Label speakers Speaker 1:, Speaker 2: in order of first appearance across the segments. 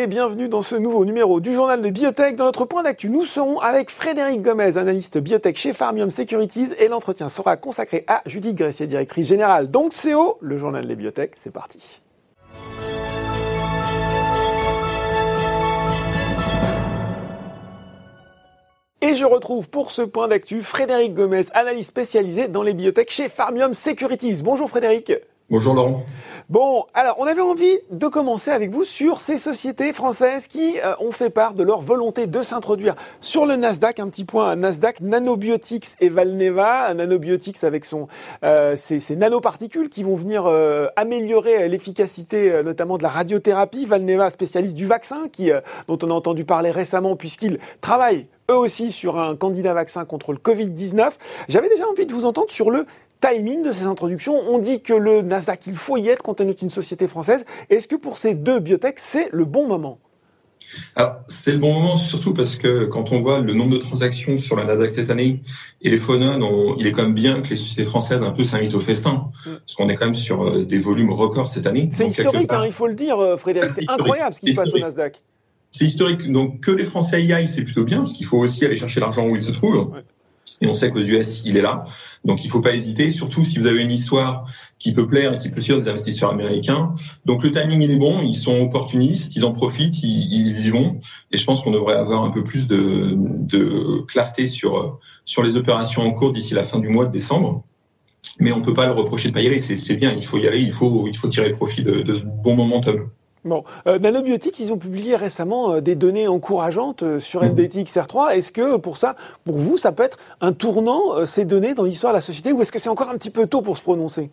Speaker 1: et bienvenue dans ce nouveau numéro du journal de Biotech. Dans notre point d'actu, nous serons avec Frédéric Gomez, analyste biotech chez Farmium Securities et l'entretien sera consacré à Judith Gressier, directrice générale d'Onceo, le journal des biotech. C'est parti. Et je retrouve pour ce point d'actu Frédéric Gomez, analyste spécialisé dans les biotech chez Farmium Securities. Bonjour Frédéric.
Speaker 2: Bonjour Laurent.
Speaker 1: Bon, alors on avait envie de commencer avec vous sur ces sociétés françaises qui euh, ont fait part de leur volonté de s'introduire sur le Nasdaq. Un petit point, Nasdaq, Nanobiotics et Valneva. Nanobiotics avec son, euh, ces, nanoparticules qui vont venir euh, améliorer l'efficacité notamment de la radiothérapie. Valneva, spécialiste du vaccin, qui, dont on a entendu parler récemment puisqu'il travaille eux aussi sur un candidat vaccin contre le Covid-19. J'avais déjà envie de vous entendre sur le timing de ces introductions. On dit que le Nasdaq, il faut y être quand on est une société française. Est-ce que pour ces deux biotech, c'est le bon moment?
Speaker 2: Alors, c'est le bon moment surtout parce que quand on voit le nombre de transactions sur la Nasdaq cette année et les phonones, il est quand même bien que les sociétés françaises un peu s'invitent au festin, mm. parce qu'on est quand même sur euh, des volumes records cette année.
Speaker 1: C'est historique, hein, il faut le dire, euh, Frédéric. Ah, c'est incroyable ce qui se passe au Nasdaq.
Speaker 2: C'est historique. Donc que les Français y aillent, c'est plutôt bien, parce qu'il faut aussi aller chercher l'argent où il se trouve. Et on sait qu'aux US, il est là. Donc il ne faut pas hésiter, surtout si vous avez une histoire qui peut plaire et qui peut suivre des investisseurs américains. Donc le timing, il est bon, ils sont opportunistes, ils en profitent, ils, y vont. Et je pense qu'on devrait avoir un peu plus de, clarté sur, sur les opérations en cours d'ici la fin du mois de décembre. Mais on ne peut pas le reprocher de ne pas y aller, c'est bien, il faut y aller, il faut, il faut tirer profit de, de ce bon momentum.
Speaker 1: Bon, euh, Nanobiotics, ils ont publié récemment euh, des données encourageantes euh, sur NBTXR3. Est-ce que pour ça, pour vous, ça peut être un tournant, ces données, dans l'histoire de la société, ou est-ce que c'est encore un petit peu tôt pour se prononcer?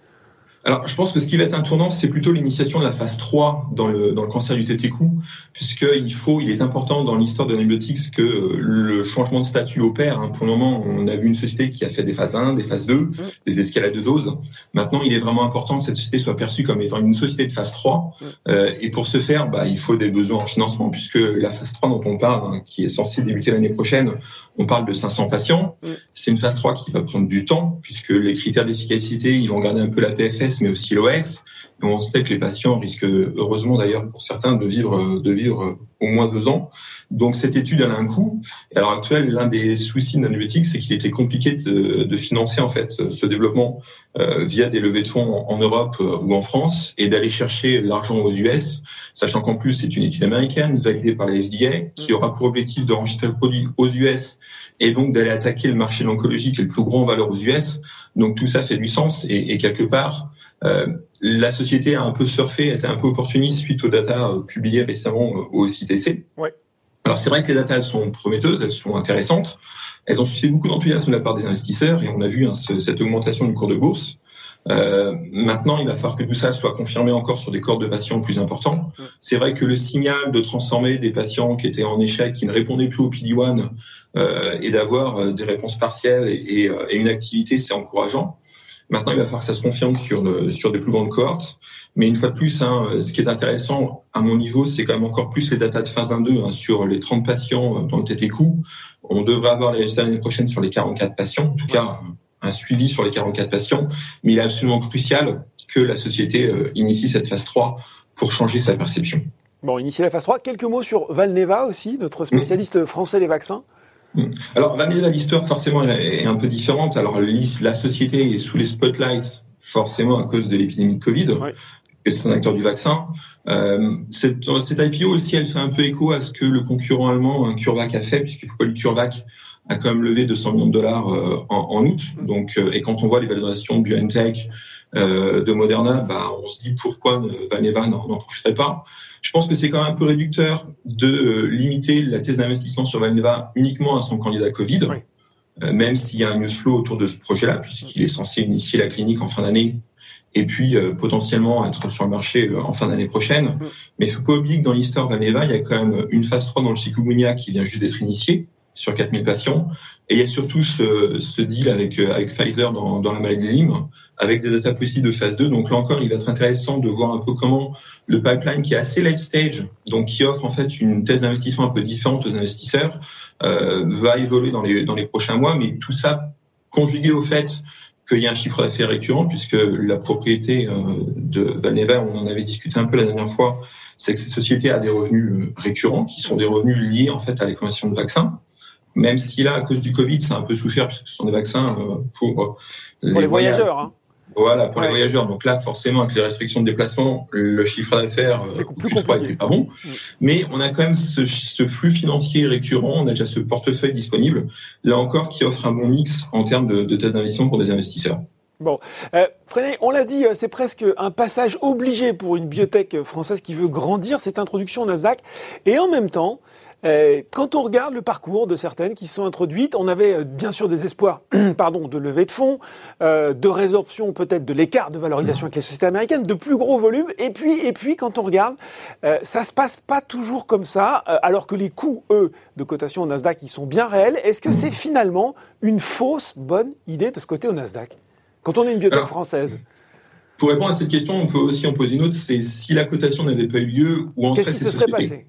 Speaker 2: Alors, je pense que ce qui va être un tournant, c'est plutôt l'initiation de la phase 3 dans le, dans le cancer du tétricou, puisqu'il faut, il est important dans l'histoire de Nanobiotics que le changement de statut opère. Hein. Pour le moment, on a vu une société qui a fait des phases 1, des phases 2, mmh. des escalades de doses. Maintenant, il est vraiment important que cette société soit perçue comme étant une société de phase 3. Mmh. Euh, et pour ce faire, bah, il faut des besoins en financement, puisque la phase 3 dont on parle, hein, qui est censée débuter l'année prochaine, on parle de 500 patients. Mmh. C'est une phase 3 qui va prendre du temps, puisque les critères d'efficacité, ils vont garder un peu la PFS mais aussi l'OS. On sait que les patients risquent, heureusement d'ailleurs pour certains, de vivre, de vivre au moins deux ans. Donc cette étude, elle a un coût. Et à l'heure actuelle, l'un des soucis de Nanobiotics, c'est qu'il était compliqué de, de, financer en fait ce développement euh, via des levées de fonds en, Europe euh, ou en France et d'aller chercher l'argent aux US, sachant qu'en plus c'est une étude américaine validée par la FDA qui aura pour objectif d'enregistrer le produit aux US et donc d'aller attaquer le marché de l'oncologie qui est le plus grand en valeur aux US. Donc tout ça fait du sens et, et quelque part, la société a un peu surfé, était un peu opportuniste suite aux datas euh, publiées récemment euh, au CTC. Ouais. Alors c'est vrai que les datas elles sont prometteuses, elles sont intéressantes, elles ont suscité beaucoup d'enthousiasme de la part des investisseurs et on a vu hein, cette augmentation du cours de bourse. Euh, maintenant, il va falloir que tout ça soit confirmé encore sur des corps de patients plus importants. C'est vrai que le signal de transformer des patients qui étaient en échec, qui ne répondaient plus au PD-1 euh, et d'avoir des réponses partielles et, et, et une activité, c'est encourageant. Maintenant, il va falloir que ça se confirme sur, sur des plus grandes cohortes. Mais une fois de plus, hein, ce qui est intéressant à mon niveau, c'est quand même encore plus les datas de phase 1-2 hein, sur les 30 patients dans le TTQ. On devrait avoir les résultats l'année prochaine sur les 44 patients, en tout cas un suivi sur les 44 patients. Mais il est absolument crucial que la société euh, initie cette phase 3 pour changer sa perception.
Speaker 1: Bon, initier la phase 3. Quelques mots sur Valneva aussi, notre spécialiste français des vaccins.
Speaker 2: Alors, Vanilla, l'histoire forcément est un peu différente. Alors, la société est sous les spotlights forcément à cause de l'épidémie de Covid. C'est un acteur du vaccin. Euh, cette, cette, IPO aussi, elle fait un peu écho à ce que le concurrent allemand, CureVac, a fait, puisqu'il faut pas le CureVac a quand même levé 200 millions de dollars euh, en, en, août. Donc, euh, et quand on voit les valorisations de BioNTech, euh, de Moderna, bah, on se dit pourquoi Vaneva n'en profiterait pas. Je pense que c'est quand même un peu réducteur de euh, limiter la thèse d'investissement sur Valneva uniquement à son candidat Covid, euh, même s'il y a un news flow autour de ce projet-là, puisqu'il est censé initier la clinique en fin d'année et puis euh, potentiellement être sur le marché en fin d'année prochaine. Mais il faut pas oublier que dans l'histoire Valneva, il y a quand même une phase 3 dans le chikungunya qui vient juste d'être initiée sur 4000 patients. Et il y a surtout ce, ce deal avec, avec Pfizer dans, dans la maladie Lyme, avec des data possibles de phase 2. Donc là encore, il va être intéressant de voir un peu comment le pipeline qui est assez late stage, donc qui offre en fait une thèse d'investissement un peu différente aux investisseurs, euh, va évoluer dans les, dans les prochains mois. Mais tout ça conjugué au fait qu'il y a un chiffre d'affaires récurrent, puisque la propriété euh, de Vaneva, on en avait discuté un peu la dernière fois, c'est que cette société a des revenus récurrents qui sont des revenus liés en fait à l'économie de vaccins. Même si là, à cause du Covid, c'est un peu souffert parce que ce sont des vaccins
Speaker 1: pour, les, voyageurs. Hein.
Speaker 2: Voilà, pour les voyageurs. Donc là, forcément, avec les restrictions de déplacement, le chiffre d'affaires euh, plus n'était pas bon. Mm. Mais on a quand même ce, ce, flux financier récurrent, on a déjà ce portefeuille disponible, là encore, qui offre un bon mix en termes de, de thèse d'investissement pour des investisseurs.
Speaker 1: Bon, euh, Frédéric, on l'a dit, euh, c'est presque un passage obligé pour une biotech française qui veut grandir, cette introduction au Nasdaq. Et en même temps, euh, quand on regarde le parcours de certaines qui sont introduites, on avait euh, bien sûr des espoirs pardon, de levée de fonds, euh, de résorption peut-être de l'écart de valorisation avec les sociétés américaines, de plus gros volumes. Et puis, et puis quand on regarde, ça se passe pas toujours comme ça, alors que les coûts, eux, de cotation au Nasdaq, ils sont bien réels. Est-ce que c'est finalement une fausse bonne idée de ce côté au Nasdaq? Quand on est une biotech française
Speaker 2: pour répondre à cette question, on peut aussi en poser une autre, c'est si la cotation n'avait pas eu lieu, où en
Speaker 1: serait Qu'est-ce qui se serait passé?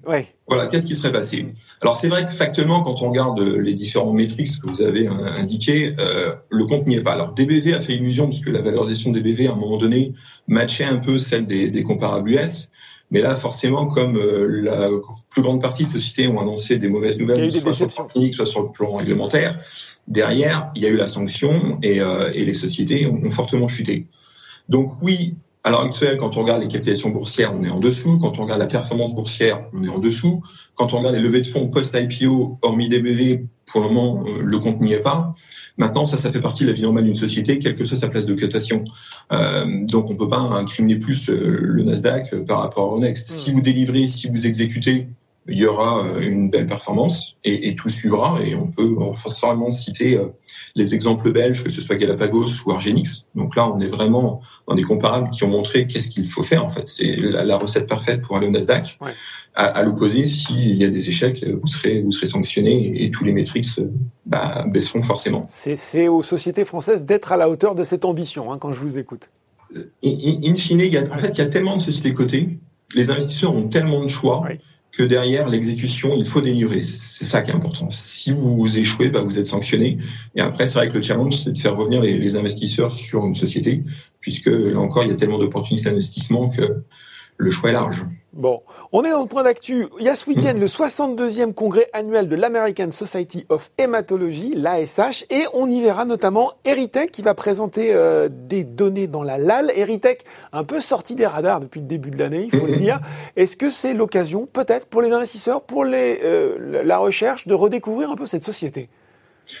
Speaker 2: Voilà, qu'est-ce qui serait passé? Alors c'est vrai que factuellement, quand on regarde les différents métriques que vous avez indiqués, euh, le compte n'y est pas. Alors DBV a fait illusion parce que la valorisation DBV à un moment donné matchait un peu celle des, des comparables US. Mais là, forcément, comme euh, la plus grande partie de sociétés ont annoncé des mauvaises nouvelles, soit sur le plan clinique, soit sur le plan réglementaire, derrière, il y a eu la sanction et, euh, et les sociétés ont, ont fortement chuté. Donc oui, à l'heure actuelle, quand on regarde les capitalisations boursières, on est en dessous. Quand on regarde la performance boursière, on est en dessous. Quand on regarde les levées de fonds post-IPO, hormis DBV, pour le moment, euh, le compte n'y est pas. Maintenant, ça, ça fait partie de la vie normale d'une société, quelle que soit sa place de cotation. Euh, donc, on peut pas incriminer plus euh, le Nasdaq par rapport au Next. Si vous délivrez, si vous exécutez, il y aura euh, une belle performance et, et tout suivra. Et on peut forcément citer euh, les exemples belges, que ce soit Galapagos ou Argenix. Donc là, on est vraiment dans des comparables qui ont montré qu'est-ce qu'il faut faire. En fait, c'est la, recette parfaite pour aller au Nasdaq. Ouais. À, à l'opposé, s'il y a des échecs, vous serez vous serez sanctionné et, tous les métriques bah, baisseront forcément.
Speaker 1: C'est aux sociétés françaises d'être à la hauteur de cette ambition. Hein, quand je vous écoute.
Speaker 2: In, in fine, il y a, en fait, il y a tellement de sociétés cotées. Les investisseurs ont tellement de choix. Oui que derrière l'exécution, il faut délivrer. C'est ça qui est important. Si vous échouez, bah, vous êtes sanctionné. Et après, c'est vrai que le challenge, c'est de faire revenir les, les, investisseurs sur une société, puisque là encore, il y a tellement d'opportunités d'investissement que le choix est large.
Speaker 1: Bon, on est dans le point d'actu. Il y a ce week-end le 62e congrès annuel de l'American Society of Hematology, l'ASH, et on y verra notamment Eritech qui va présenter euh, des données dans la LAL. Eritech, un peu sorti des radars depuis le début de l'année, il faut le dire. Est-ce que c'est l'occasion, peut-être, pour les investisseurs, pour les, euh, la recherche, de redécouvrir un peu cette société?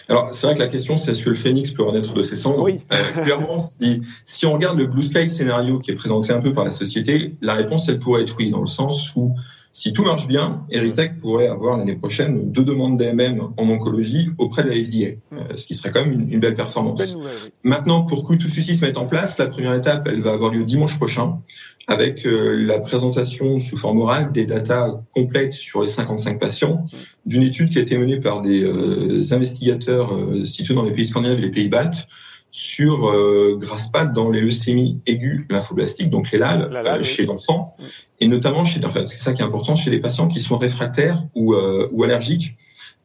Speaker 2: Alors, c'est vrai que la question, c'est est-ce que le phénix peut renaître de ses cendres
Speaker 1: Oui.
Speaker 2: Euh, clairement, si, si, on regarde le blue sky scénario qui est présenté un peu par la société, la réponse, elle pourrait être oui, dans le sens où si tout marche bien, Eritech pourrait avoir l'année prochaine deux demandes d'AMM en oncologie auprès de la FDA, hmm. euh, ce qui serait quand même une, une belle performance. Maintenant, pour que tout ceci se mette en place, la première étape, elle va avoir lieu dimanche prochain avec euh, la présentation sous forme orale des datas complètes sur les 55 patients hmm. d'une étude qui a été menée par des euh, investigateurs situés dans les pays scandinaves et les pays baltes sur euh, Graspad dans les leucémies aiguës lymphoblastiques, donc les LAL, euh, chez l'enfant, mm. et notamment chez, enfin, c'est ça qui est important, chez les patients qui sont réfractaires ou, euh, ou allergiques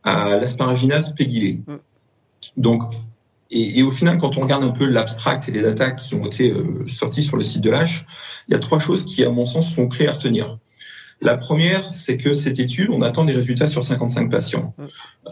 Speaker 2: à l'asparaginase pégylée. Mm. Donc, et, et, au final, quand on regarde un peu l'abstract et les datas qui ont été euh, sortis sur le site de l'H, il y a trois choses qui, à mon sens, sont clés à retenir. La première, c'est que cette étude, on attend des résultats sur 55 patients.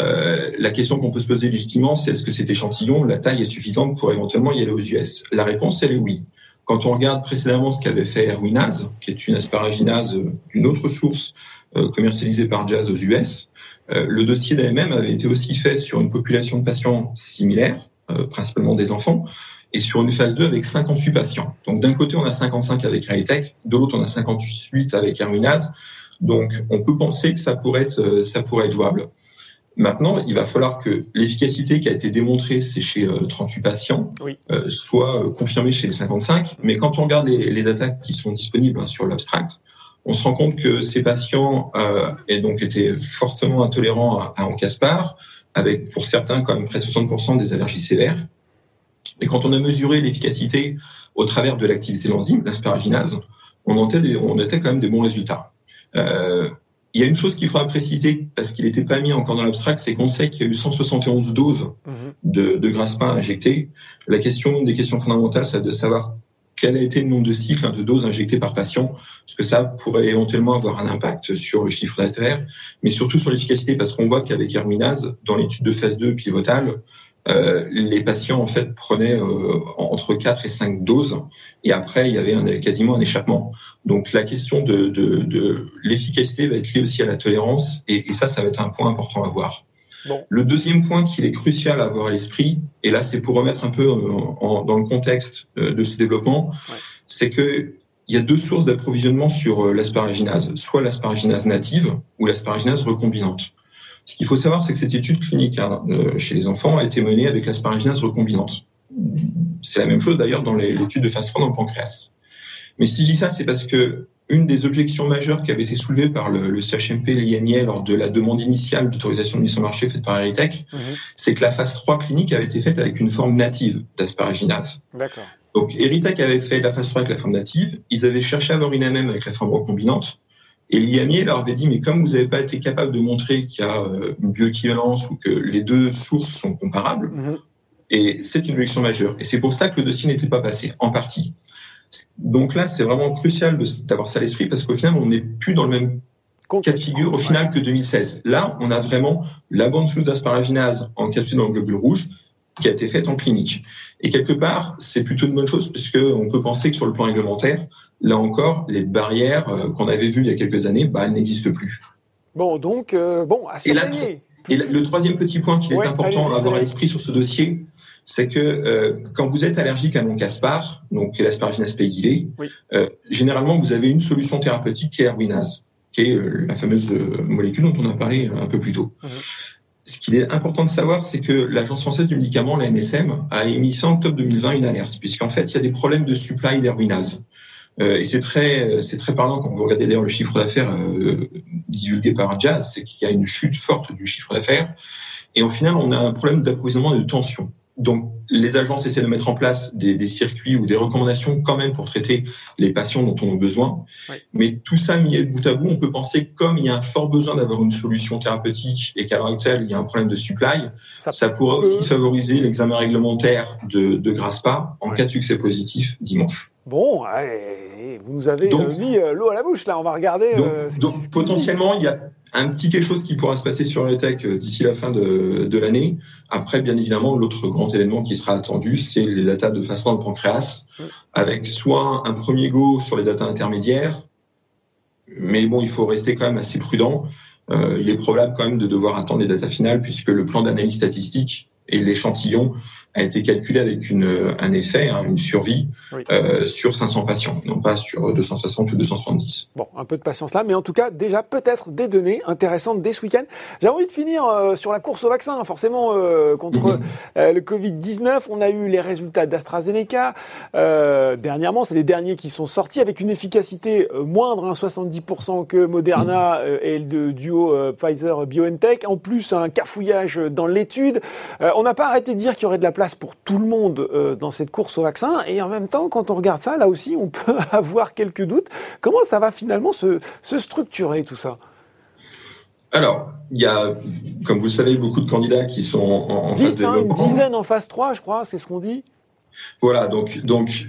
Speaker 2: Euh, la question qu'on peut se poser légitimement, c'est est-ce que cet échantillon, la taille est suffisante pour éventuellement y aller aux US? La réponse, elle est oui. Quand on regarde précédemment ce qu'avait fait Erwinase, qui est une asparaginase d'une autre source euh, commercialisée par Jazz aux US, euh, le dossier d'AMM avait été aussi fait sur une population de patients similaires, euh, principalement des enfants, et sur une phase 2 avec 58 patients. Donc d'un côté, on a 55 avec Hightech, de l'autre, on a 58 avec Arminaz. Donc on peut penser que ça pourrait être, euh, ça pourrait être jouable. Maintenant, il va falloir que l'efficacité qui a été démontrée, c'est chez 38 euh, patients, oui. euh, soit euh, confirmée chez les 55. Mais quand on regarde les, les datas qui sont disponibles hein, sur l'abstract, on se rend compte que ces patients euh, aient donc été fortement intolérants à, à Encaspar, avec pour certains quand même près de 60% des allergies sévères. Et quand on a mesuré l'efficacité au travers de l'activité de l'enzyme, l'asparaginase, on, on était quand même des bons résultats. Euh, il y a une chose qu'il faudra préciser, parce qu'il n'était pas mis encore dans l'abstract, c'est qu'on sait qu'il y a eu 171 doses mmh. de, de Graspin injectées. La question, des questions fondamentales, c'est de savoir quel a été le nombre de cycles hein, de doses injectées par patient, parce que ça pourrait éventuellement avoir un impact sur le chiffre d'affaires, mais surtout sur l'efficacité, parce qu'on voit qu'avec Herminase, dans l'étude de phase 2 pivotale, euh, les patients en fait prenaient euh, entre 4 et 5 doses et après il y avait un, quasiment un échappement. Donc la question de, de, de l'efficacité va être liée aussi à la tolérance et, et, ça, ça va être un point important à voir. Bon. Le deuxième point qu'il est crucial à avoir à l'esprit, et là c'est pour remettre un peu en, en, dans le contexte euh, de ce développement, ouais. c'est que il y a deux sources d'approvisionnement sur l'asparaginase, soit l'asparaginase native ou l'asparaginase recombinante. Ce qu'il faut savoir, c'est que cette étude clinique hein, euh, chez les enfants a été menée avec l'asparaginase recombinante. C'est la même chose d'ailleurs dans l'étude de phase 3 dans le pancréas. Mais si je dis ça, c'est parce que une des objections majeures qui avait été soulevée par le, le CHMP et l'INIA lors de la demande initiale d'autorisation de mise sur marché faite par Eritech, mmh. c'est que la phase 3 clinique avait été faite avec une forme native d'asparaginase.
Speaker 1: D'accord.
Speaker 2: Donc Eritech avait fait la phase 3 avec la forme native, ils avaient cherché à avoir une MM avec la forme recombinante, et l'IAMI leur avait dit, mais comme vous n'avez pas été capable de montrer qu'il y a euh, une bioéquivalence ou que les deux sources sont comparables, mmh. et c'est une objection majeure. Et c'est pour ça que le dossier n'était pas passé, en partie. Donc là, c'est vraiment crucial d'avoir ça à l'esprit parce qu'au final, on n'est plus dans le même cas de figure au final que 2016. Là, on a vraiment la bande sous d'asparaginase encapsulée dans le globule rouge qui a été faite en clinique. Et quelque part, c'est plutôt une bonne chose puisque on peut penser que sur le plan réglementaire, là encore, les barrières euh, qu'on avait vues il y a quelques années, bah, elles n'existent plus.
Speaker 1: Bon, donc, euh, bon, à
Speaker 2: et, la, et le troisième petit point qui est important à avoir à l'esprit sur ce dossier, c'est que euh, quand vous êtes allergique à non-caspar, donc oui. euh, généralement vous avez une solution thérapeutique qui est Erwinase, qui est la fameuse molécule dont on a parlé un peu plus tôt. Mmh. Ce qu'il est important de savoir, c'est que l'Agence française du médicament, la NSM, a émis en octobre 2020 une alerte, puisqu'en fait, il y a des problèmes de supply d'Erwinase. Euh, et c'est très, c'est très parlant quand vous regardez d'ailleurs le chiffre d'affaires euh, divulgué par Jazz, c'est qu'il y a une chute forte du chiffre d'affaires. Et au final, on a un problème d'approvisionnement et de tension. Donc, les agences essaient de mettre en place des, des, circuits ou des recommandations quand même pour traiter les patients dont on a besoin. Oui. Mais tout ça mis bout à bout, on peut penser que comme il y a un fort besoin d'avoir une solution thérapeutique et qu'à l'heure actuelle, il y a un problème de supply, ça, ça pourra peut... aussi favoriser l'examen réglementaire de, de GRASPA en oui. cas de succès positif dimanche.
Speaker 1: Bon, vous nous avez donc, mis l'eau à la bouche là. On va regarder.
Speaker 2: Donc, euh, donc potentiellement, il y a un petit quelque chose qui pourra se passer sur les tech d'ici la fin de, de l'année. Après, bien évidemment, l'autre grand événement qui sera attendu, c'est les datas de phase 3 de pancréas, avec soit un premier go sur les datas intermédiaires, mais bon, il faut rester quand même assez prudent. Euh, il est probable quand même de devoir attendre les datas finales, puisque le plan d'analyse statistique et l'échantillon a été calculé avec une, un effet, hein, une survie oui. euh, sur 500 patients, non pas sur 260 ou 270.
Speaker 1: Bon, un peu de patience là, mais en tout cas, déjà peut-être des données intéressantes dès ce week-end. J'ai envie de finir euh, sur la course au vaccin, forcément, euh, contre mmh. le Covid-19. On a eu les résultats d'AstraZeneca. Euh, dernièrement, c'est les derniers qui sont sortis avec une efficacité moindre, hein, 70% que Moderna mmh. et le duo Pfizer-BioNTech. En plus, un cafouillage dans l'étude. on n'a pas arrêté de dire qu'il y aurait de la place pour tout le monde euh, dans cette course au vaccin. Et en même temps, quand on regarde ça, là aussi, on peut avoir quelques doutes. Comment ça va finalement se, se structurer tout ça?
Speaker 2: Alors, il y a, comme vous le savez, beaucoup de candidats qui sont en, en
Speaker 1: 10, phase hein, Une dizaine en phase 3, je crois, c'est ce qu'on dit.
Speaker 2: Voilà, donc, donc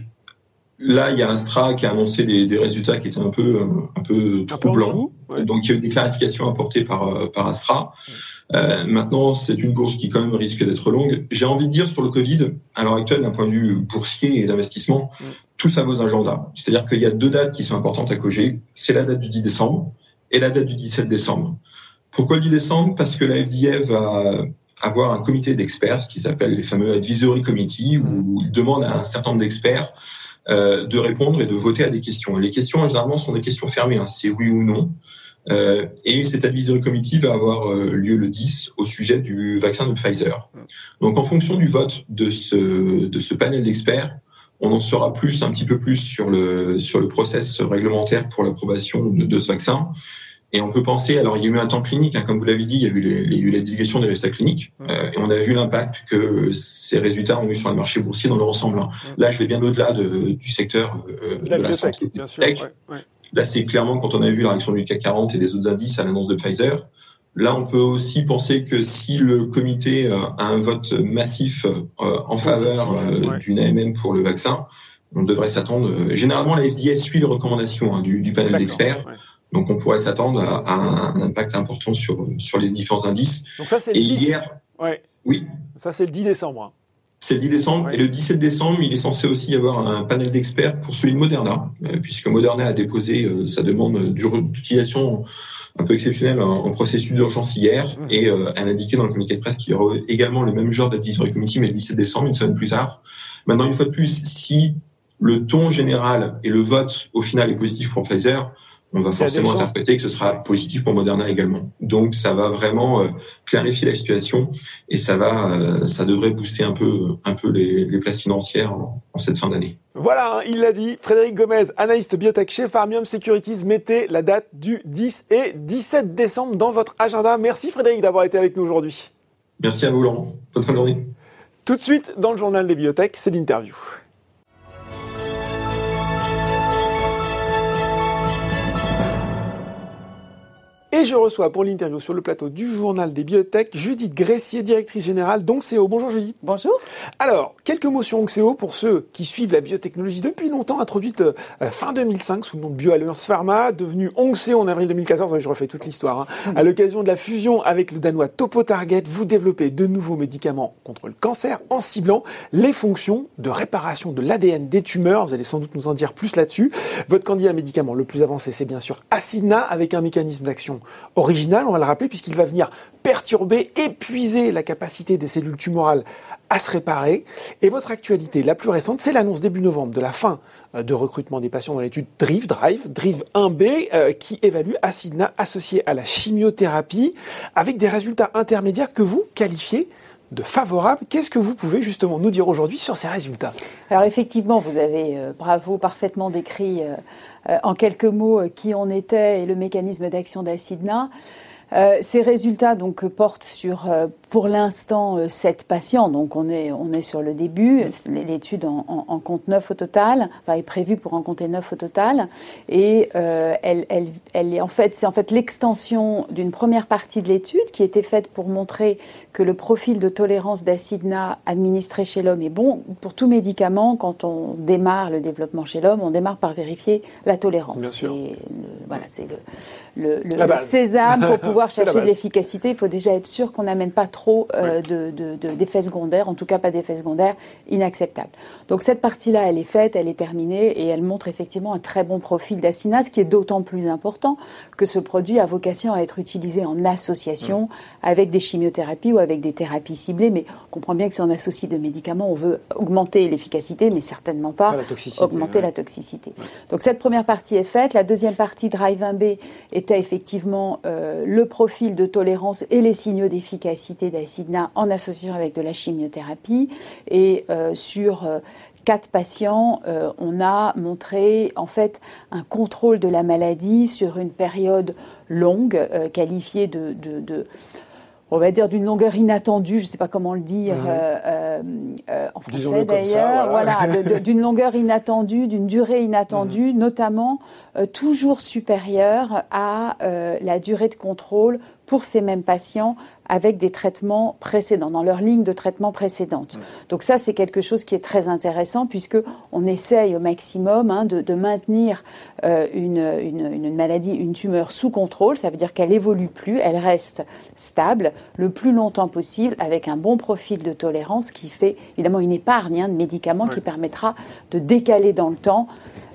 Speaker 2: là, il y a Astra qui a annoncé des, des résultats qui étaient un peu, un peu troublants. Ouais. Donc, il y a eu des clarifications apportées par, par Astra. Ouais. Euh, maintenant, c'est une course qui quand même risque d'être longue. J'ai envie de dire sur le Covid, à l'heure actuelle, d'un point de vue boursier et d'investissement, mm. tout ça vos agendas. C'est-à-dire qu'il y a deux dates qui sont importantes à coger. C'est la date du 10 décembre et la date du 17 décembre. Pourquoi le 10 décembre? Parce que la FDA va avoir un comité d'experts, ce qui s'appelle les fameux advisory committee, où il demande à un certain nombre d'experts euh, de répondre et de voter à des questions. Et les questions, généralement, sont des questions fermées. Hein. C'est oui ou non. Euh, et cette advisory committee va avoir euh, lieu le 10 au sujet du vaccin de Pfizer. Donc, en fonction du vote de ce, de ce panel d'experts, on en saura plus, un petit peu plus sur le, sur le process réglementaire pour l'approbation de, ce vaccin. Et on peut penser, alors il y a eu un temps clinique, hein, comme vous l'avez dit, il y a eu, les, la divulgation des résultats cliniques, euh, et on a vu l'impact que ces résultats ont eu sur le marché boursier dans leur ensemble. Là, je vais bien au-delà de, du secteur euh, de la, de la santé.
Speaker 1: Bien sûr, ouais, ouais.
Speaker 2: Là, c'est clairement quand on a vu la réaction du CAC 40 et des autres indices à l'annonce de Pfizer. Là, on peut aussi penser que si le comité euh, a un vote massif euh, en faveur d'une AMM pour le vaccin, on devrait s'attendre. Généralement, la FDA suit les recommandations hein, du, du, panel d'experts. Donc, on pourrait s'attendre à, un impact important sur, sur les différents indices.
Speaker 1: Donc, ça, c'est le 10. Hier,
Speaker 2: ouais. Oui.
Speaker 1: Ça, c'est le 10 décembre. Hein.
Speaker 2: C'est le 10 décembre. Et le 17 décembre, il est censé aussi y avoir un panel d'experts pour celui de Moderna, euh, puisque Moderna a déposé euh, sa demande d'utilisation un peu exceptionnelle en, processus d'urgence hier mmh. et euh, a indiqué dans le communiqué de presse qu'il y aurait également le même genre d'advisory committee, mais le 17 décembre, une semaine plus tard. Maintenant, une fois de plus, si le ton général et le vote au final est positif pour Pfizer, on va forcément interpréter que ce sera positif pour Moderna également. Donc ça va vraiment euh, clarifier la situation et ça va, euh, ça devrait booster un peu, un peu les, les places financières en, cette fin d'année.
Speaker 1: Voilà, hein, il l'a dit. Frédéric Gomez, analyste biotech chez Farmium Securities, mettez la date du 10 et 17 décembre dans votre agenda. Merci Frédéric d'avoir été avec nous aujourd'hui.
Speaker 2: Merci à vous Laurent. Bonne fin de journée.
Speaker 1: Tout de suite, dans le journal des biotech, c'est l'interview. Et je reçois pour l'interview sur le plateau du journal des biotech Judith Gressier, directrice générale d'Onxeo. Bonjour Judith.
Speaker 3: Bonjour.
Speaker 1: Alors, quelques mots sur Onxeo pour ceux qui suivent la biotechnologie depuis longtemps, introduite euh, fin 2005 sous le nom de BioAlliance Pharma, devenue Onxeo en avril 2014. Je refais toute l'histoire. Hein. Hmm. À l'occasion de la fusion avec le danois Topo Target, vous développez de nouveaux médicaments contre le cancer en ciblant les fonctions de réparation de l'ADN des tumeurs. Vous allez sans doute nous en dire plus là-dessus. Votre candidat médicament le plus avancé, c'est bien sûr Acidna avec un mécanisme d'action original, on va le rappeler, puisqu'il va venir perturber, épuiser la capacité des cellules tumorales à se réparer. Et votre actualité la plus récente, c'est l'annonce début novembre de la fin euh, de recrutement des patients dans l'étude DRIVE, Drive, DRIVE 1B, euh, qui évalue Acidna associé à la chimiothérapie, avec des résultats intermédiaires que vous qualifiez de favorables. Qu'est-ce que vous pouvez justement nous dire aujourd'hui sur ces résultats
Speaker 3: Alors effectivement, vous avez, euh, bravo, parfaitement décrit euh, en quelques mots euh, qui on était et le mécanisme d'action d'Acidna. Euh, ces résultats donc portent sur, euh, pour l'instant, euh, sept patients. Donc on est, on est sur le début. L'étude en, en, compte neuf au total. Enfin, est prévue pour en compter neuf au total. Et elle, elle, elle, est en fait, c'est en fait l'extension d'une première partie de l'étude qui était faite pour montrer que le profil de tolérance d'acidna administré chez l'homme est bon pour tout médicament. Quand on démarre le développement chez l'homme, on démarre par vérifier la tolérance.
Speaker 1: Sûr.
Speaker 3: voilà, c'est le, le, le sésame pour pouvoir chercher de l'efficacité, il faut déjà être sûr qu'on n'amène pas trop euh, d'effets secondaires, en tout cas pas d'effets secondaires inacceptables. Donc cette partie-là, elle est faite, elle est terminée et elle montre effectivement un très bon profil d'acina, ce qui est d'autant plus important que ce produit a vocation à être utilisé en association avec des chimiothérapies ou avec des thérapies ciblées. Mais on comprend bien que si on associe de médicaments, on veut augmenter l'efficacité, mais certainement pas, augmenter la toxicité. Donc cette première partie est faite. La deuxième partie, Drive 1B, était effectivement euh, le profil de tolérance et les signaux d'efficacité d'acidna en association avec de la chimiothérapie. Et euh, sur euh, quatre patients, euh, on a montré en fait un contrôle de la maladie sur une période longue, qualifiée de, on va dire d'une longueur inattendue, je ne sais pas comment le dire en français d'ailleurs, voilà, d'une longueur inattendue, d'une durée inattendue, notamment euh, toujours supérieure à la durée de contrôle pour ces mêmes patients avec des traitements précédents, dans leur ligne de traitement précédente. Donc ça, c'est quelque chose qui est très intéressant puisque on essaye au maximum hein, de, de, maintenir euh, une, une, une, maladie, une tumeur sous contrôle. Ça veut dire qu'elle évolue plus, elle reste stable le plus longtemps possible avec un bon profil de tolérance qui fait évidemment une épargne hein, de médicaments qui permettra de décaler dans le temps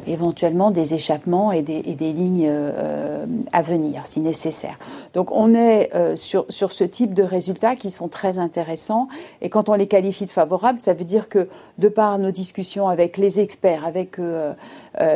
Speaker 3: éventuellement des échappements et des, lignes euh, à venir si nécessaire. Donc on est euh, sur, sur ce type de résultats qui sont très intéressants et quand on les qualifie de favorables, ça veut dire que de par nos discussions avec les experts, avec euh,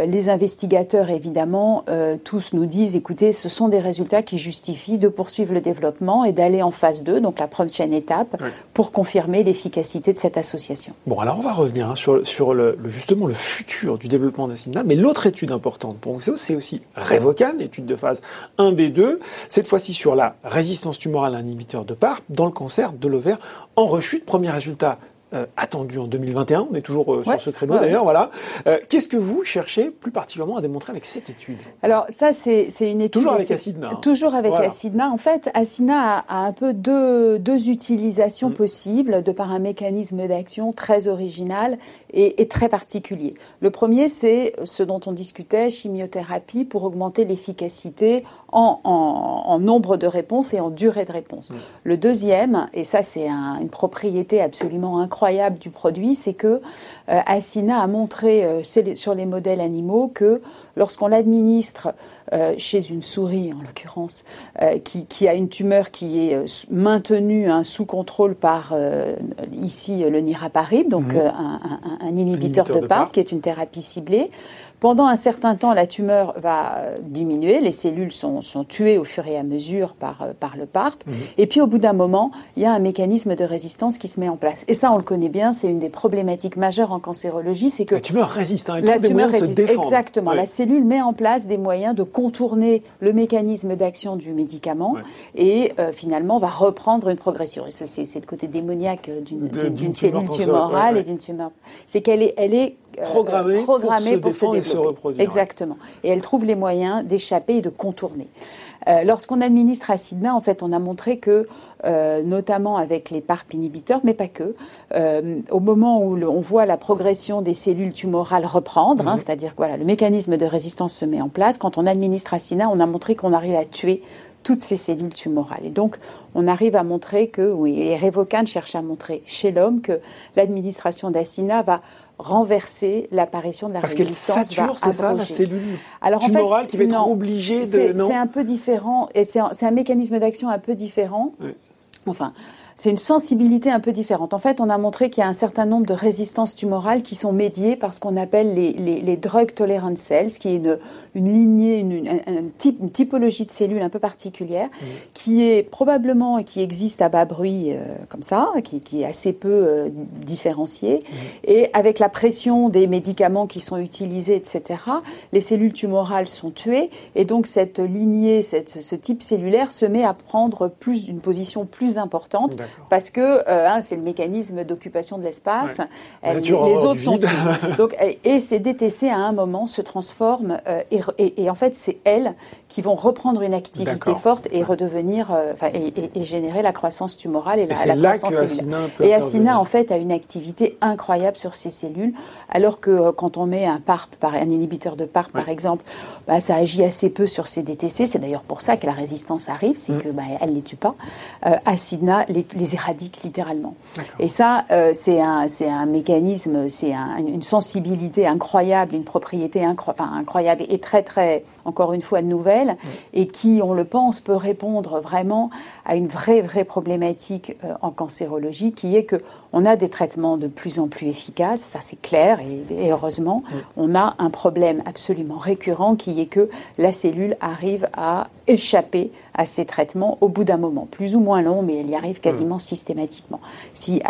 Speaker 3: les investigateurs évidemment, tous nous disent écoutez, ce sont des résultats qui justifient de poursuivre le développement et d'aller en phase 2, donc la prochaine étape, pour confirmer l'efficacité de cette association.
Speaker 1: Bon, alors on va revenir hein, sur, sur le, justement le futur du développement mais l'autre étude importante pour Onxeo, c'est aussi Revocan, étude de phase 1B2, cette fois-ci sur la résistance tumorale à inhibiteur de PARP dans le cancer de l'ovaire en rechute. Premier résultat euh, attendu en 2021. On est toujours euh, sur ce créneau d'ailleurs. Voilà. Euh, qu'est-ce que vous cherchez plus particulièrement à démontrer avec cette étude?
Speaker 3: Alors ça, c'est une étude
Speaker 1: toujours avec Acidna. Hein.
Speaker 3: Toujours avec Acidna. En fait, Acidna a, un peu deux, deux utilisations mm. possibles de par un mécanisme d'action très original est, très particulier. Le premier, c'est ce dont on discutait, chimiothérapie, pour augmenter l'efficacité en, nombre de réponses et en durée de réponse. Mm. Le deuxième, et ça c'est une propriété absolument incroyable du produit, c'est que euh, Assina a montré euh, sur les modèles animaux que lorsqu'on l'administre euh, chez une souris, en l'occurrence, qui, a une tumeur qui est maintenue hein, sous contrôle par ici le niraparib, donc mm. un, inhibiteur de, PARP, qui est une thérapie ciblée, pendant un certain temps, la tumeur va diminuer, les cellules sont, tuées au fur et à mesure par, euh, par le PARP, mhm. et puis au bout d'un moment, il y a un mécanisme de résistance qui se met en place. Et ça, on le connaît bien, c'est une des problématiques majeures en cancérologie, c'est que...
Speaker 1: La tumeur résiste, hein,
Speaker 3: la tumeur résiste, exactement. La cellule met en place des moyens de contourner le mécanisme d'action du médicament, et euh, finalement va reprendre une progression. Et ça, c'est le côté démoniaque d'une cellule tumorale et d'une tumeur. C'est qu'elle est, elle est
Speaker 1: programmée, programmée, pour, se, et se reproduire.
Speaker 3: Exactement. Et elle trouve les moyens d'échapper et de contourner. Euh, lorsqu'on administre Acidna, en fait, on a montré que, euh, notamment avec les PARP inhibiteurs, mais pas que, au moment où on voit la progression des cellules tumorales reprendre, hein, c'est-à-dire que voilà, le mécanisme de résistance se met en place, quand on administre Acidna, on a montré qu'on arrive à tuer toutes ces cellules tumorales. Et donc, on arrive à montrer que, oui, et Revocan cherche à montrer chez l'homme que l'administration d'Acina va renverser l'apparition de la
Speaker 1: Parce
Speaker 3: résistance.
Speaker 1: Parce qu'elle sature, c'est ça, la cellule Alors, tumorale qui va être obligée de...
Speaker 3: C'est un peu différent, et c'est un, un, mécanisme d'action un peu différent. Enfin, c'est une sensibilité un peu différente. En fait, on a montré qu'il y a un certain nombre de résistances tumorales qui sont médiées par ce qu'on appelle les, les, drug tolerant cells, qui est une, une lignée, une, type, une, typologie de cellules un peu particulière, mmh. qui est probablement et qui existe à bas bruit euh, comme ça, qui, qui, est assez peu euh, différenciée. Mmh. Et avec la pression des médicaments qui sont utilisés, etc., les cellules tumorales sont tuées. Et donc, cette lignée, cette, ce type cellulaire se met à prendre plus une position plus importante parce que euh, hein, c'est le mécanisme d'occupation de l'espace. Les, autres sont donc et ces DTC à un moment se transforment et, et, en fait c'est elles qui vont reprendre une activité forte et redevenir, euh, et, générer la croissance tumorale et la,
Speaker 1: et
Speaker 3: la croissance
Speaker 1: cellulaire.
Speaker 3: Et Acina, en fait, a une activité incroyable sur ces cellules, alors que euh, quand on met un PARP, un inhibiteur de PARP, par exemple, bah, ça agit assez peu sur ces DTC. C'est d'ailleurs pour ça que la résistance arrive, c'est mm. que bah, elle les tue pas. Euh, Acina les, les, éradique littéralement. Et ça, euh, c'est un, c'est un mécanisme, c'est une sensibilité incroyable, une propriété incroyable et très, très, encore une fois, nouvelle et qui, on le pense, peut répondre vraiment à une vraie, vraie problématique euh, en cancérologie qui est que on a des traitements de plus en plus efficaces, ça c'est clair, et, heureusement, on a un problème absolument récurrent qui est que la cellule arrive à échapper à ces traitements au bout d'un moment, plus ou moins long, mais elle y arrive quasiment systématiquement. Si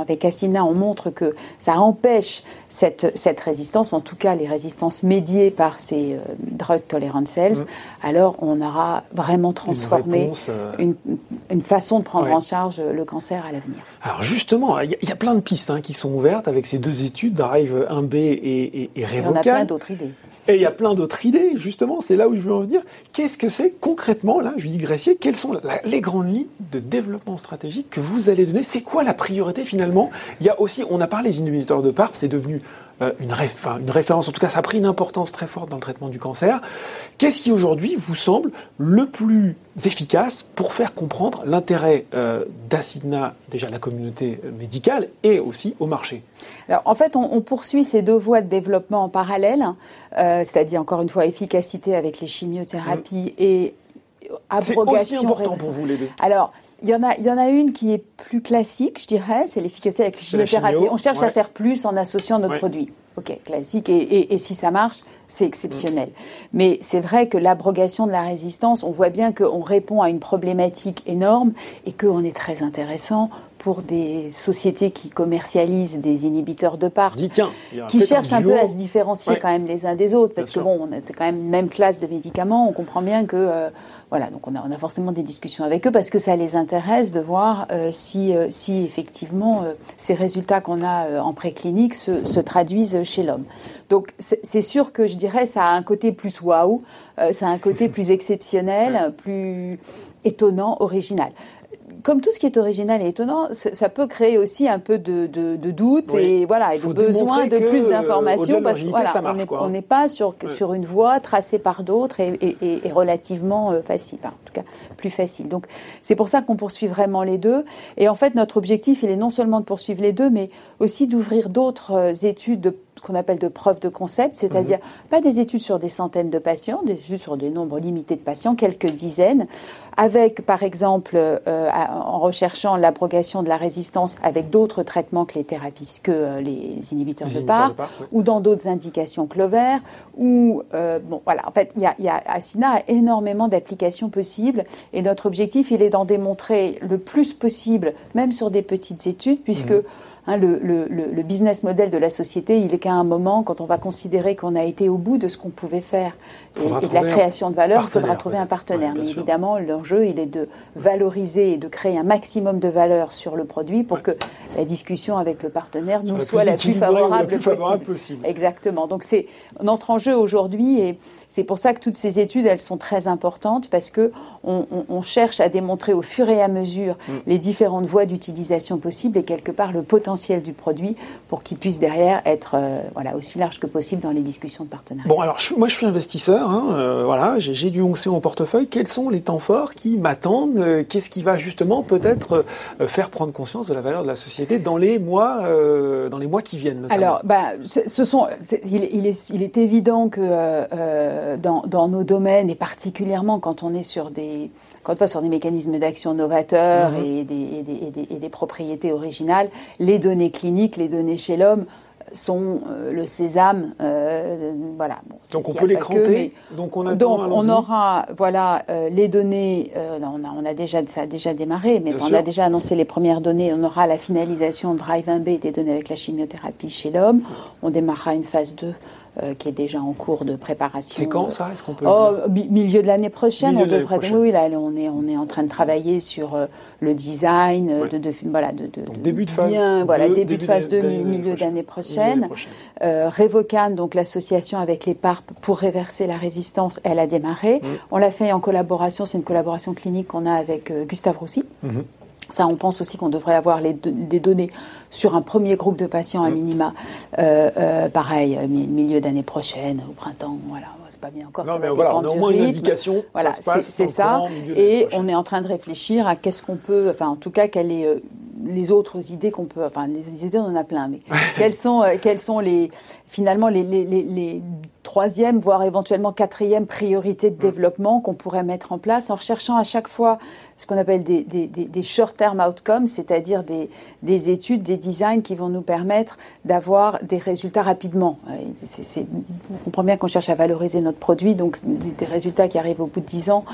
Speaker 3: avec Acina, on montre que ça empêche cette, cette résistance, en tout cas les résistances médiées par ces euh, drug tolerant cells, alors on aura vraiment transformé euh, une, une, façon de prendre en charge le cancer à l'avenir.
Speaker 1: Alors justement, il y, a plein de pistes hein, qui sont ouvertes avec ces deux études, Drive 1B et, et, et Revocan. Il y a
Speaker 3: plein d'autres idées.
Speaker 1: Et il y a plein d'autres idées, justement, c'est là où je veux en venir. Qu'est-ce que c'est concrètement, là, Julie Gressier, quelles sont les grandes lignes de développement stratégique que vous allez donner? C'est quoi la priorité finalement? Il y a aussi, on a parlé des inhibiteurs de PARP, c'est devenu euh, une, une, référence, en tout cas ça a pris une importance très forte dans le traitement du cancer. Qu'est-ce qui aujourd'hui vous semble le plus efficace pour faire comprendre l'intérêt euh, déjà à la communauté médicale et aussi au marché?
Speaker 3: Alors en fait, on, poursuit ces deux voies de développement en parallèle, euh, c'est-à-dire encore une fois efficacité avec les chimiothérapies mmh. et abrogation.
Speaker 1: C'est aussi important pour vous les deux?
Speaker 3: Alors, il y, en a, il y en a une qui est plus classique, je dirais, c'est l'efficacité avec les chimiothérapies. on cherche à faire plus en associant notre produit. Ok, classique. Et, et, si ça marche, c'est exceptionnel. Mais c'est vrai que l'abrogation de la résistance, on voit bien qu'on répond à une problématique énorme et qu'on est très intéressant pour des sociétés qui commercialisent des inhibiteurs de part, qui cherchent un, peu à se différencier quand même les uns des autres, parce que bon, c'est quand même une même classe de médicaments, on comprend bien que euh, voilà, donc on a, on a, forcément des discussions avec eux parce que ça les intéresse de voir euh, si, euh, si effectivement ces résultats qu'on a en préclinique se, se traduisent chez l'homme. Donc c'est sûr que je dirais ça a un côté plus waouh, ça a un côté plus exceptionnel, plus étonnant, original comme tout ce qui est original et étonnant, ça peut créer aussi un peu de, doute et voilà, et de besoin de plus d'informations parce qu'on n'est pas sur, sur une voie tracée par d'autres et, relativement euh, facile, en tout cas plus facile. Donc c'est pour ça qu'on poursuit vraiment les deux. Et en fait, notre objectif, il est non seulement de poursuivre les deux, mais aussi d'ouvrir d'autres euh, études de qu'on appelle de preuves de concept, c'est-à-dire mhm. pas des études sur des centaines de patients, des études sur des nombres limités de patients, quelques dizaines, avec par exemple euh, en recherchant l'abrogation de la résistance avec d'autres traitements que les thérapies, que euh, les inhibiteurs de PAR, ou dans d'autres indications Clover, ou euh, bon voilà, en fait, il y a, y a, Asina a énormément d'applications possibles et notre objectif, il est d'en démontrer le plus possible, même sur des petites études, puisque mhm. Hein, le, business model de la société, il est qu'à un moment, quand on va considérer qu'on a été au bout de ce qu'on pouvait faire et, de la création de valeur, il faudra trouver un partenaire. Mais évidemment, l'enjeu, il est de valoriser et de créer un maximum de valeur sur le produit pour que la discussion avec le partenaire nous soit, la plus favorable, possible. Exactement. Donc c'est notre enjeu aujourd'hui et c'est pour ça que toutes ces études, elles sont très importantes parce que on, cherche à démontrer au fur et à mesure mm. les différentes voies d'utilisation possibles et quelque part le potentiel du produit pour qu'il puisse derrière être euh, voilà aussi large que possible dans les discussions de partenariat.
Speaker 1: Bon alors moi je suis investisseur, hein, euh, voilà, j'ai du Onxé en portefeuille. Quels sont les temps forts qui m'attendent? Euh, Qu'est-ce qui va justement peut-être faire prendre conscience de la valeur de la société dans les mois dans les mois qui viennent
Speaker 3: Alors bah ce sont il, est, il est évident que euh, dans, nos domaines et particulièrement quand on est sur des, quand sur des mécanismes d'action novateurs mhm. et, des, propriétés originales, les données cliniques, les données chez l'homme sont euh, le sésame, euh, voilà.
Speaker 1: donc on peut les cranter. donc on
Speaker 3: Donc on aura, voilà, les données. on, a, déjà, ça a déjà démarré, mais on a déjà annoncé les premières données. On aura la finalisation Drive 1B des données avec la chimiothérapie chez l'homme. On démarrera une phase 2 euh, qui est déjà en cours de préparation.
Speaker 1: C'est quand ça? Est-ce qu'on peut
Speaker 3: oh, Milieu de l'année prochaine. on devrait. Oui, là, on est on est en train de travailler sur euh, le design de, de, voilà de, de
Speaker 1: donc, début de phase.
Speaker 3: Bien, voilà début, de phase 2, milieu d'année prochaine. Euh, Revocan, donc l'association avec les PARP pour réverser la résistance, elle a démarré. Mm. On l'a fait en collaboration. C'est une collaboration clinique qu'on a avec Gustave Roussy. Mm-hmm. Ça, on pense aussi qu'on devrait avoir les, des données sur un premier groupe de patients à mm. minima, euh, euh, pareil, euh, milieu d'année prochaine, au printemps, voilà. C'est pas bien encore.
Speaker 1: Non, mais voilà, on a au moins une indication.
Speaker 3: Voilà, c'est ça. Et on est en train de réfléchir à qu'est-ce qu'on peut, enfin, en tout cas, quelles est les autres idées qu'on peut, enfin les idées on en a plein, mais quelles sont, quelles sont les, finalement les, les, les, troisième, voire éventuellement quatrième priorité de mm. développement qu'on pourrait mettre en place en recherchant à chaque fois ce qu'on appelle des, des, des short-term outcomes, c'est-à-dire des, des, études, des designs qui vont nous permettre d'avoir des résultats rapidement. C'est, on comprend bien qu'on cherche à valoriser notre produit, donc des résultats qui arrivent au bout de 10 ans,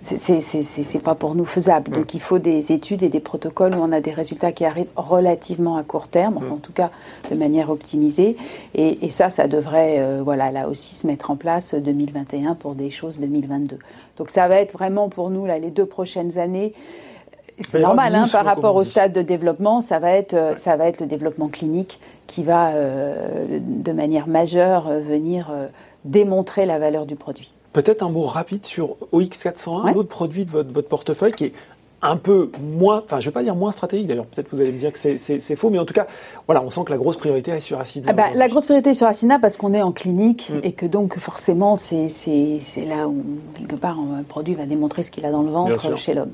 Speaker 3: c'est pas pour nous faisable. Mm. Donc il faut des études et des protocoles où on a des résultats qui arrivent relativement à court terme, mm. en tout cas de manière optimisée. Et, et ça, ça devrait euh, voilà, là aussi se mettre en place 2021 pour des choses 2022. Donc ça va être vraiment pour nous là, les deux prochaines années. C'est normal hein, par rapport au stade de développement, ça va être, euh, ça va être le développement clinique qui va euh, de manière majeure venir démontrer la valeur du produit.
Speaker 1: Peut-être un mot rapide sur OX401, l'autre produit de votre, votre, portefeuille qui est un peu moins, enfin je ne vais pas dire moins stratégique d'ailleurs, peut-être vous allez me dire que c'est faux, mais en tout cas, voilà, on sent que la grosse priorité est sur Acina.
Speaker 3: Ah bah, la grosse priorité est sur Acina parce qu'on est en clinique mm. et que donc forcément c'est là où quelque part un produit va démontrer ce qu'il a dans le ventre chez l'homme.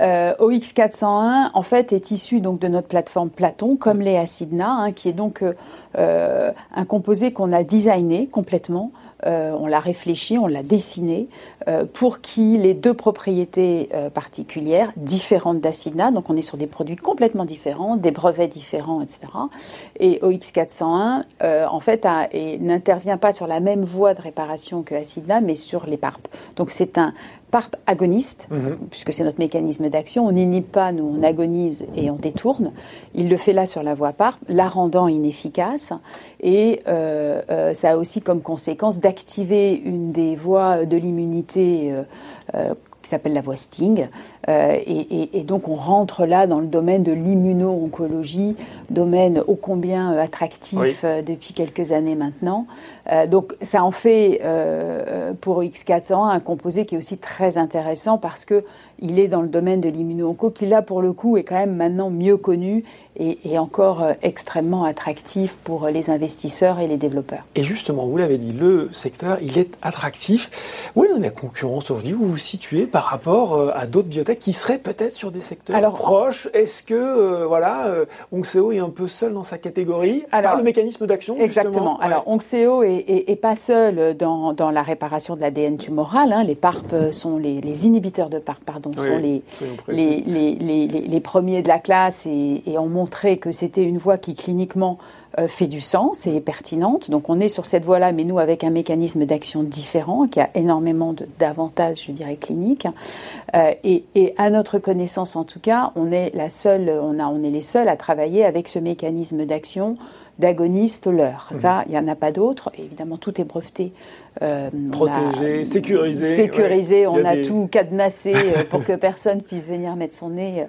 Speaker 3: Euh, OX401 en fait est issu donc de notre plateforme Platon comme les Acidna, hein, qui est donc euh, euh un composé qu'on a designé complètement on l'a réfléchi, on l'a dessiné euh, pour qu'il ait deux propriétés euh, particulières, différentes d'Acidna. Donc on est sur des produits complètement différents, des brevets différents, etc. Et OX401, en fait, n'intervient pas sur la même voie de réparation que Acidna, mais sur les PARP. Donc c'est un PARP agoniste, mhm. puisque c'est notre mécanisme d'action. On n'inhibe pas, nous on agonise et on détourne. Il le fait là sur la voie PARP, la rendant inefficace. Et euh, euh, ça a aussi comme conséquence d'activer une des voies de l'immunité euh, qui s'appelle la voie Sting, et, donc on rentre là dans le domaine de l'immuno-oncologie, domaine ô combien attractif depuis quelques années maintenant. donc ça en fait pour X401 un composé qui est aussi très intéressant parce que il est dans le domaine de l'immuno-onco qui là pour le coup est quand même maintenant mieux connu et, encore euh, extrêmement attractif pour les investisseurs et les développeurs.
Speaker 1: Et justement, vous l'avez dit, le secteur, il est attractif. Où est la concurrence aujourd'hui? Où vous vous situez par rapport euh, à d'autres biotech? Qui seraient peut-être sur des secteurs proches Est-ce que, euh, voilà, Onxeo est un peu seul dans sa catégorie Alors, par le mécanisme d'action
Speaker 3: Exactement. Alors, Onxeo est, pas seul dans, dans la réparation de l'ADN tumoral. Hein. Les PARP sont les, les, inhibiteurs de PARP, pardon, sont les les, les, les, premiers de la classe et, et on montré que c'était une voie qui cliniquement euh, fait du sens et est pertinente. Donc on est sur cette voie-là, mais nous avec un mécanisme d'action différent qui a énormément d'avantages, je dirais, cliniques. Euh, et, à notre connaissance, en tout cas, on est la seule, on, a, on est les seuls à travailler avec ce mécanisme d'action d'agoniste leur. Mmh. Ça, il n'y en a pas d'autres. Évidemment, tout est breveté
Speaker 1: euh, Protégé, sécurisé.
Speaker 3: Sécurisé, on a tout cadenassé euh, pour que personne puisse venir mettre son nez euh,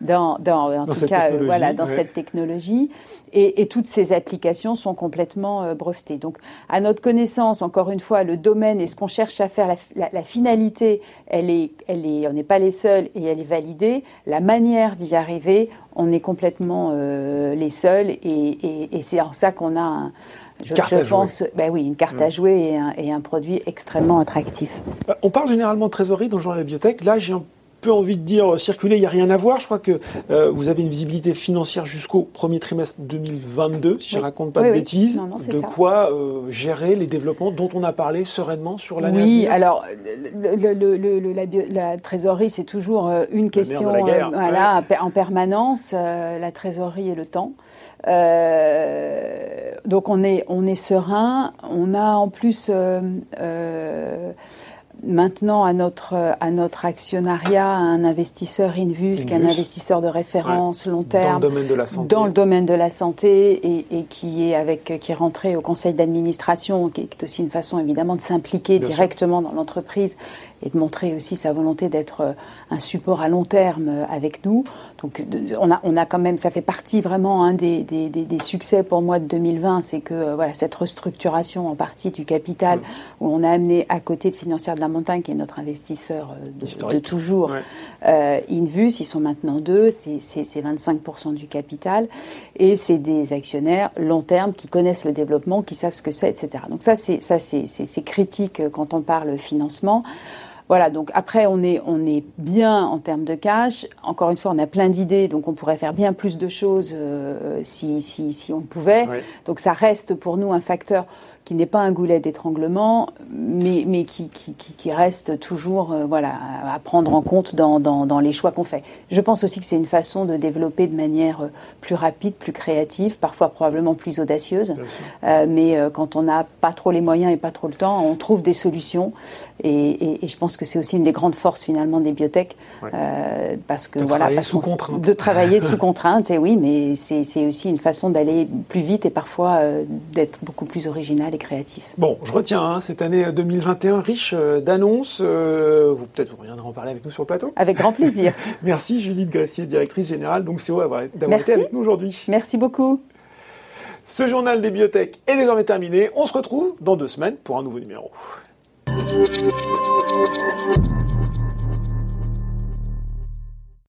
Speaker 3: dans, dans en tout cas, voilà, dans cette technologie. Et, et, toutes ces applications sont complètement brevetées. Donc, à notre connaissance, encore une fois, le domaine et ce qu'on cherche à faire, la, la, finalité, elle est, elle est, on n'est pas les seuls et elle est validée. La manière d'y arriver, on est complètement les seuls et, et, et c'est en ça qu'on a un,
Speaker 1: je, carte à pense, jouer.
Speaker 3: Ben oui, une carte à mm. jouer et un, produit extrêmement attractif.
Speaker 1: Euh, on parle généralement de trésorerie dans le genre de la bibliothèque. Là, j'ai un peu envie de dire euh, circuler, il n'y a rien à voir. Je crois que euh, vous avez une visibilité financière jusqu'au premier trimestre 2022, si je ne raconte pas de bêtises. de quoi gérer les développements dont on a parlé sereinement sur l'année
Speaker 3: Oui, alors la, trésorerie, c'est toujours une question voilà, en permanence. la trésorerie et le temps. Euh, donc on est, on est serein. On a en plus euh, euh, maintenant à notre, à notre actionnariat un investisseur Invus, qui est un investisseur de référence long terme
Speaker 1: dans le domaine de la santé,
Speaker 3: dans le domaine de la santé et, qui est avec qui est rentré au conseil d'administration, qui est aussi une façon évidemment de s'impliquer directement dans l'entreprise et de montrer aussi sa volonté d'être euh, un support à long terme euh, avec nous. Donc on a, on a quand même, ça fait partie vraiment un des, des, des, succès pour moi de 2020, c'est que euh, voilà cette restructuration en partie du capital où on a amené à côté de Financière de la Montagne, qui est notre investisseur de, toujours, Invus, ils sont maintenant deux, c'est 25% du capital et c'est des actionnaires long terme qui connaissent le développement, qui savent ce que c'est, etc. Donc ça c'est ça c'est critique quand on parle financement. Voilà, donc après, on est, on est bien en termes de cash. Encore une fois, on a plein d'idées, donc on pourrait faire bien plus de choses euh, si, si, si, on pouvait. Donc ça reste pour nous un facteur qui n'est pas un goulet d'étranglement, mais, mais qui, qui, qui, reste toujours euh, voilà, à prendre en compte dans, dans, dans les choix qu'on fait. Je pense aussi que c'est une façon de développer de manière euh, plus rapide, plus créative, parfois probablement plus audacieuse. Euh, mais quand on n'a pas trop les moyens et pas trop le temps, on trouve des solutions. Et, et, je pense que c'est aussi une des grandes forces finalement des biotech, parce que
Speaker 1: de
Speaker 3: voilà,
Speaker 1: travailler sous contrainte.
Speaker 3: de travailler sous contrainte, et oui, mais c'est aussi une façon d'aller plus vite et parfois d'être beaucoup plus original et créatif.
Speaker 1: Bon, je retiens hein, cette année 2021 riche euh, d'annonces. Euh, vous peut-être vous reviendrez en parler avec nous sur le plateau.
Speaker 3: Avec grand plaisir.
Speaker 1: Merci Judith Gressier, directrice générale donc c'est d'avoir été avec nous aujourd'hui.
Speaker 3: Merci beaucoup.
Speaker 1: Ce journal des biotech est désormais terminé. On se retrouve dans deux semaines pour un nouveau numéro. Thank you.